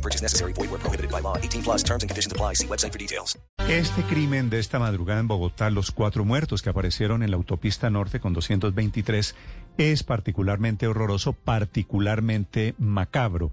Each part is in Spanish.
No purchase necessary. Void where prohibited by law. 18 plus terms and conditions apply. See website for details. Este crimen de esta madrugada en Bogotá, los cuatro muertos que aparecieron en la autopista norte con 223, es particularmente horroroso, particularmente macabro.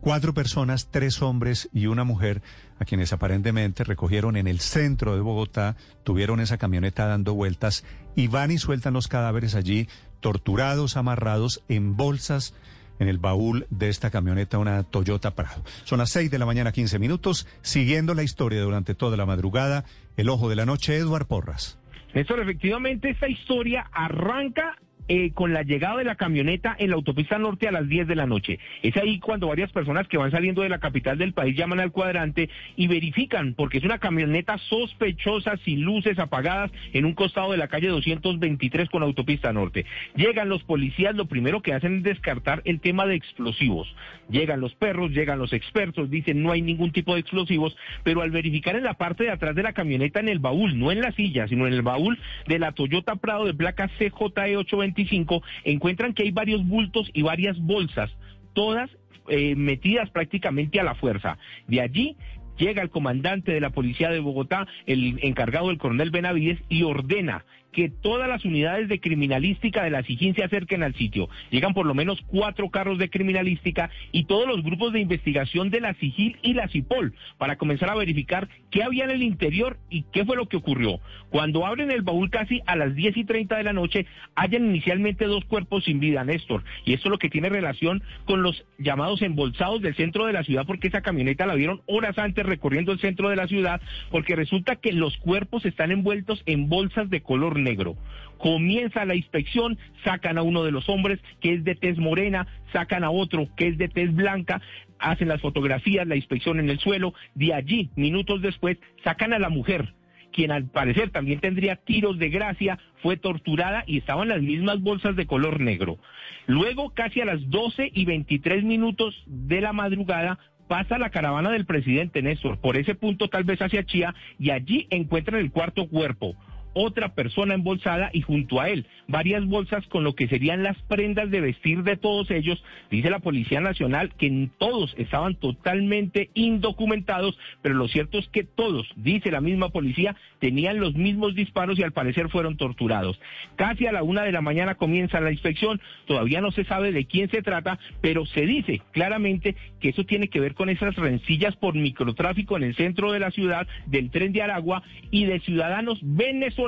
Cuatro personas, tres hombres y una mujer, a quienes aparentemente recogieron en el centro de Bogotá, tuvieron esa camioneta dando vueltas y van y sueltan los cadáveres allí, torturados, amarrados en bolsas en el baúl de esta camioneta, una Toyota Prado. Son las seis de la mañana, 15 minutos, siguiendo la historia durante toda la madrugada. El ojo de la noche, Eduard Porras. Néstor, efectivamente, esta historia arranca eh, con la llegada de la camioneta en la autopista norte a las 10 de la noche. Es ahí cuando varias personas que van saliendo de la capital del país llaman al cuadrante y verifican, porque es una camioneta sospechosa, sin luces apagadas, en un costado de la calle 223 con autopista norte. Llegan los policías, lo primero que hacen es descartar el tema de explosivos. Llegan los perros, llegan los expertos, dicen no hay ningún tipo de explosivos, pero al verificar en la parte de atrás de la camioneta, en el baúl, no en la silla, sino en el baúl de la Toyota Prado de placa CJE 825, encuentran que hay varios bultos y varias bolsas, todas eh, metidas prácticamente a la fuerza. De allí llega el comandante de la policía de Bogotá, el encargado del coronel Benavides, y ordena que todas las unidades de criminalística de la SIGIN se acerquen al sitio. Llegan por lo menos cuatro carros de criminalística y todos los grupos de investigación de la SIGIL y la CIPOL para comenzar a verificar qué había en el interior y qué fue lo que ocurrió. Cuando abren el baúl casi a las 10 y 30 de la noche, hallan inicialmente dos cuerpos sin vida, Néstor. Y esto es lo que tiene relación con los llamados embolsados del centro de la ciudad, porque esa camioneta la vieron horas antes recorriendo el centro de la ciudad, porque resulta que los cuerpos están envueltos en bolsas de color negro. Comienza la inspección, sacan a uno de los hombres que es de tez morena, sacan a otro que es de tez blanca, hacen las fotografías, la inspección en el suelo, de allí, minutos después, sacan a la mujer quien al parecer también tendría tiros de gracia, fue torturada y estaban las mismas bolsas de color negro. Luego, casi a las 12 y 23 minutos de la madrugada, pasa la caravana del presidente Néstor, por ese punto tal vez hacia Chía, y allí encuentran el cuarto cuerpo otra persona embolsada y junto a él varias bolsas con lo que serían las prendas de vestir de todos ellos. Dice la Policía Nacional que todos estaban totalmente indocumentados, pero lo cierto es que todos, dice la misma policía, tenían los mismos disparos y al parecer fueron torturados. Casi a la una de la mañana comienza la inspección, todavía no se sabe de quién se trata, pero se dice claramente que eso tiene que ver con esas rencillas por microtráfico en el centro de la ciudad, del tren de Aragua y de ciudadanos venezolanos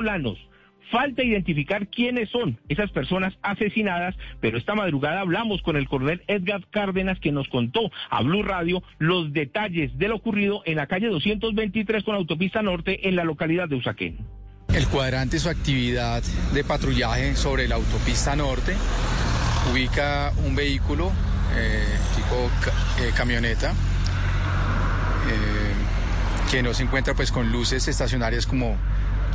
Falta identificar quiénes son esas personas asesinadas, pero esta madrugada hablamos con el coronel Edgar Cárdenas que nos contó a Blue Radio los detalles de lo ocurrido en la calle 223 con autopista norte en la localidad de Usaquén. El cuadrante, su actividad de patrullaje sobre la autopista norte, ubica un vehículo eh, tipo eh, camioneta eh, que no se encuentra pues con luces estacionarias como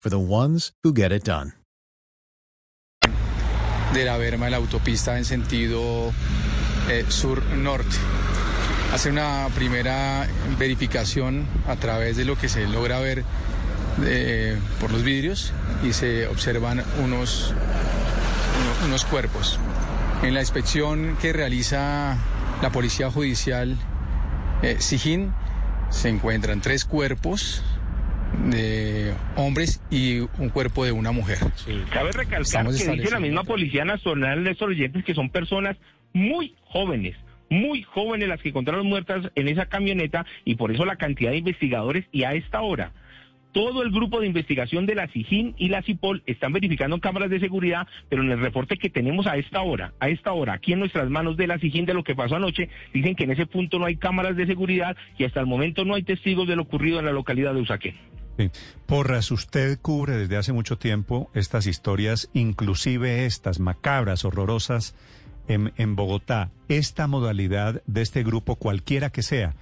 for the ones who get it done. De la Verma, la autopista en sentido eh, sur-norte. Hace una primera verificación a través de lo que se logra ver eh, por los vidrios y se observan unos, unos cuerpos. En la inspección que realiza la Policía Judicial eh, Sijín se encuentran tres cuerpos de hombres y un cuerpo de una mujer. Cabe recalcar que dice la misma Policía Nacional de estos oyentes que son personas muy jóvenes, muy jóvenes las que encontraron muertas en esa camioneta y por eso la cantidad de investigadores y a esta hora todo el grupo de investigación de la SIGIN y la CIPOL están verificando cámaras de seguridad, pero en el reporte que tenemos a esta hora, a esta hora, aquí en nuestras manos de la SIGIN de lo que pasó anoche, dicen que en ese punto no hay cámaras de seguridad y hasta el momento no hay testigos de lo ocurrido en la localidad de Usaquén. Sí. Porras, usted cubre desde hace mucho tiempo estas historias, inclusive estas macabras, horrorosas, en, en Bogotá. Esta modalidad de este grupo, cualquiera que sea,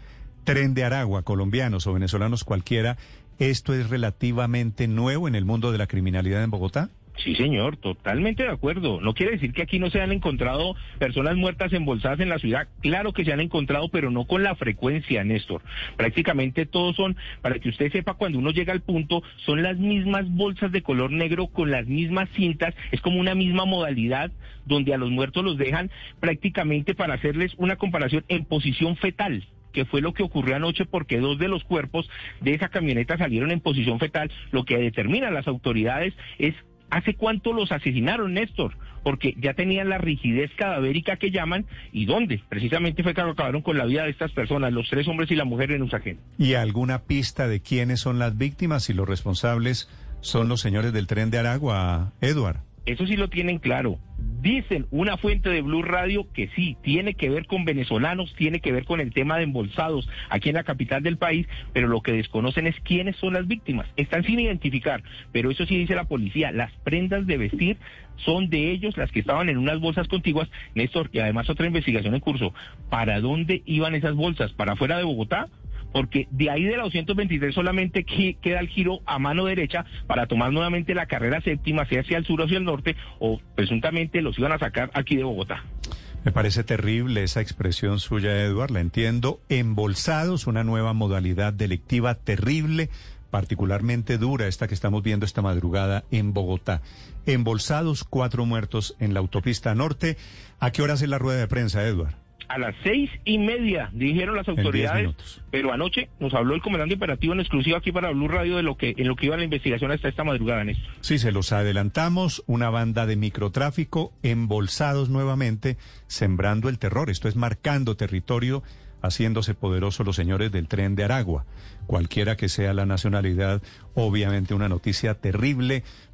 tren de Aragua, colombianos o venezolanos cualquiera, ¿esto es relativamente nuevo en el mundo de la criminalidad en Bogotá? Sí, señor, totalmente de acuerdo. No quiere decir que aquí no se han encontrado personas muertas embolsadas en la ciudad. Claro que se han encontrado, pero no con la frecuencia, Néstor. Prácticamente todos son, para que usted sepa, cuando uno llega al punto, son las mismas bolsas de color negro con las mismas cintas. Es como una misma modalidad donde a los muertos los dejan prácticamente para hacerles una comparación en posición fetal que fue lo que ocurrió anoche porque dos de los cuerpos de esa camioneta salieron en posición fetal. Lo que determinan las autoridades es ¿Hace cuánto los asesinaron, Néstor? Porque ya tenían la rigidez cadavérica que llaman. ¿Y dónde? Precisamente fue que acabaron con la vida de estas personas, los tres hombres y la mujer en Usaquén. ¿Y alguna pista de quiénes son las víctimas y los responsables son los señores del tren de Aragua, Edward? Eso sí lo tienen claro. Dicen una fuente de Blue Radio que sí, tiene que ver con venezolanos, tiene que ver con el tema de embolsados aquí en la capital del país, pero lo que desconocen es quiénes son las víctimas. Están sin identificar, pero eso sí dice la policía, las prendas de vestir son de ellos las que estaban en unas bolsas contiguas, Néstor, y además otra investigación en curso. ¿Para dónde iban esas bolsas? ¿Para afuera de Bogotá? Porque de ahí de la 223 solamente queda el giro a mano derecha para tomar nuevamente la carrera séptima, sea hacia el sur o hacia el norte, o presuntamente los iban a sacar aquí de Bogotá. Me parece terrible esa expresión suya, Eduard, la entiendo. Embolsados, una nueva modalidad delictiva terrible, particularmente dura, esta que estamos viendo esta madrugada en Bogotá. Embolsados, cuatro muertos en la autopista norte. ¿A qué hora hace la rueda de prensa, Eduard? A las seis y media, dijeron las autoridades, pero anoche nos habló el comandante operativo en exclusiva aquí para Blue Radio de lo que en lo que iba la investigación hasta esta madrugada, Néstor. Sí, se los adelantamos, una banda de microtráfico embolsados nuevamente, sembrando el terror. Esto es marcando territorio, haciéndose poderosos los señores del tren de Aragua. Cualquiera que sea la nacionalidad, obviamente una noticia terrible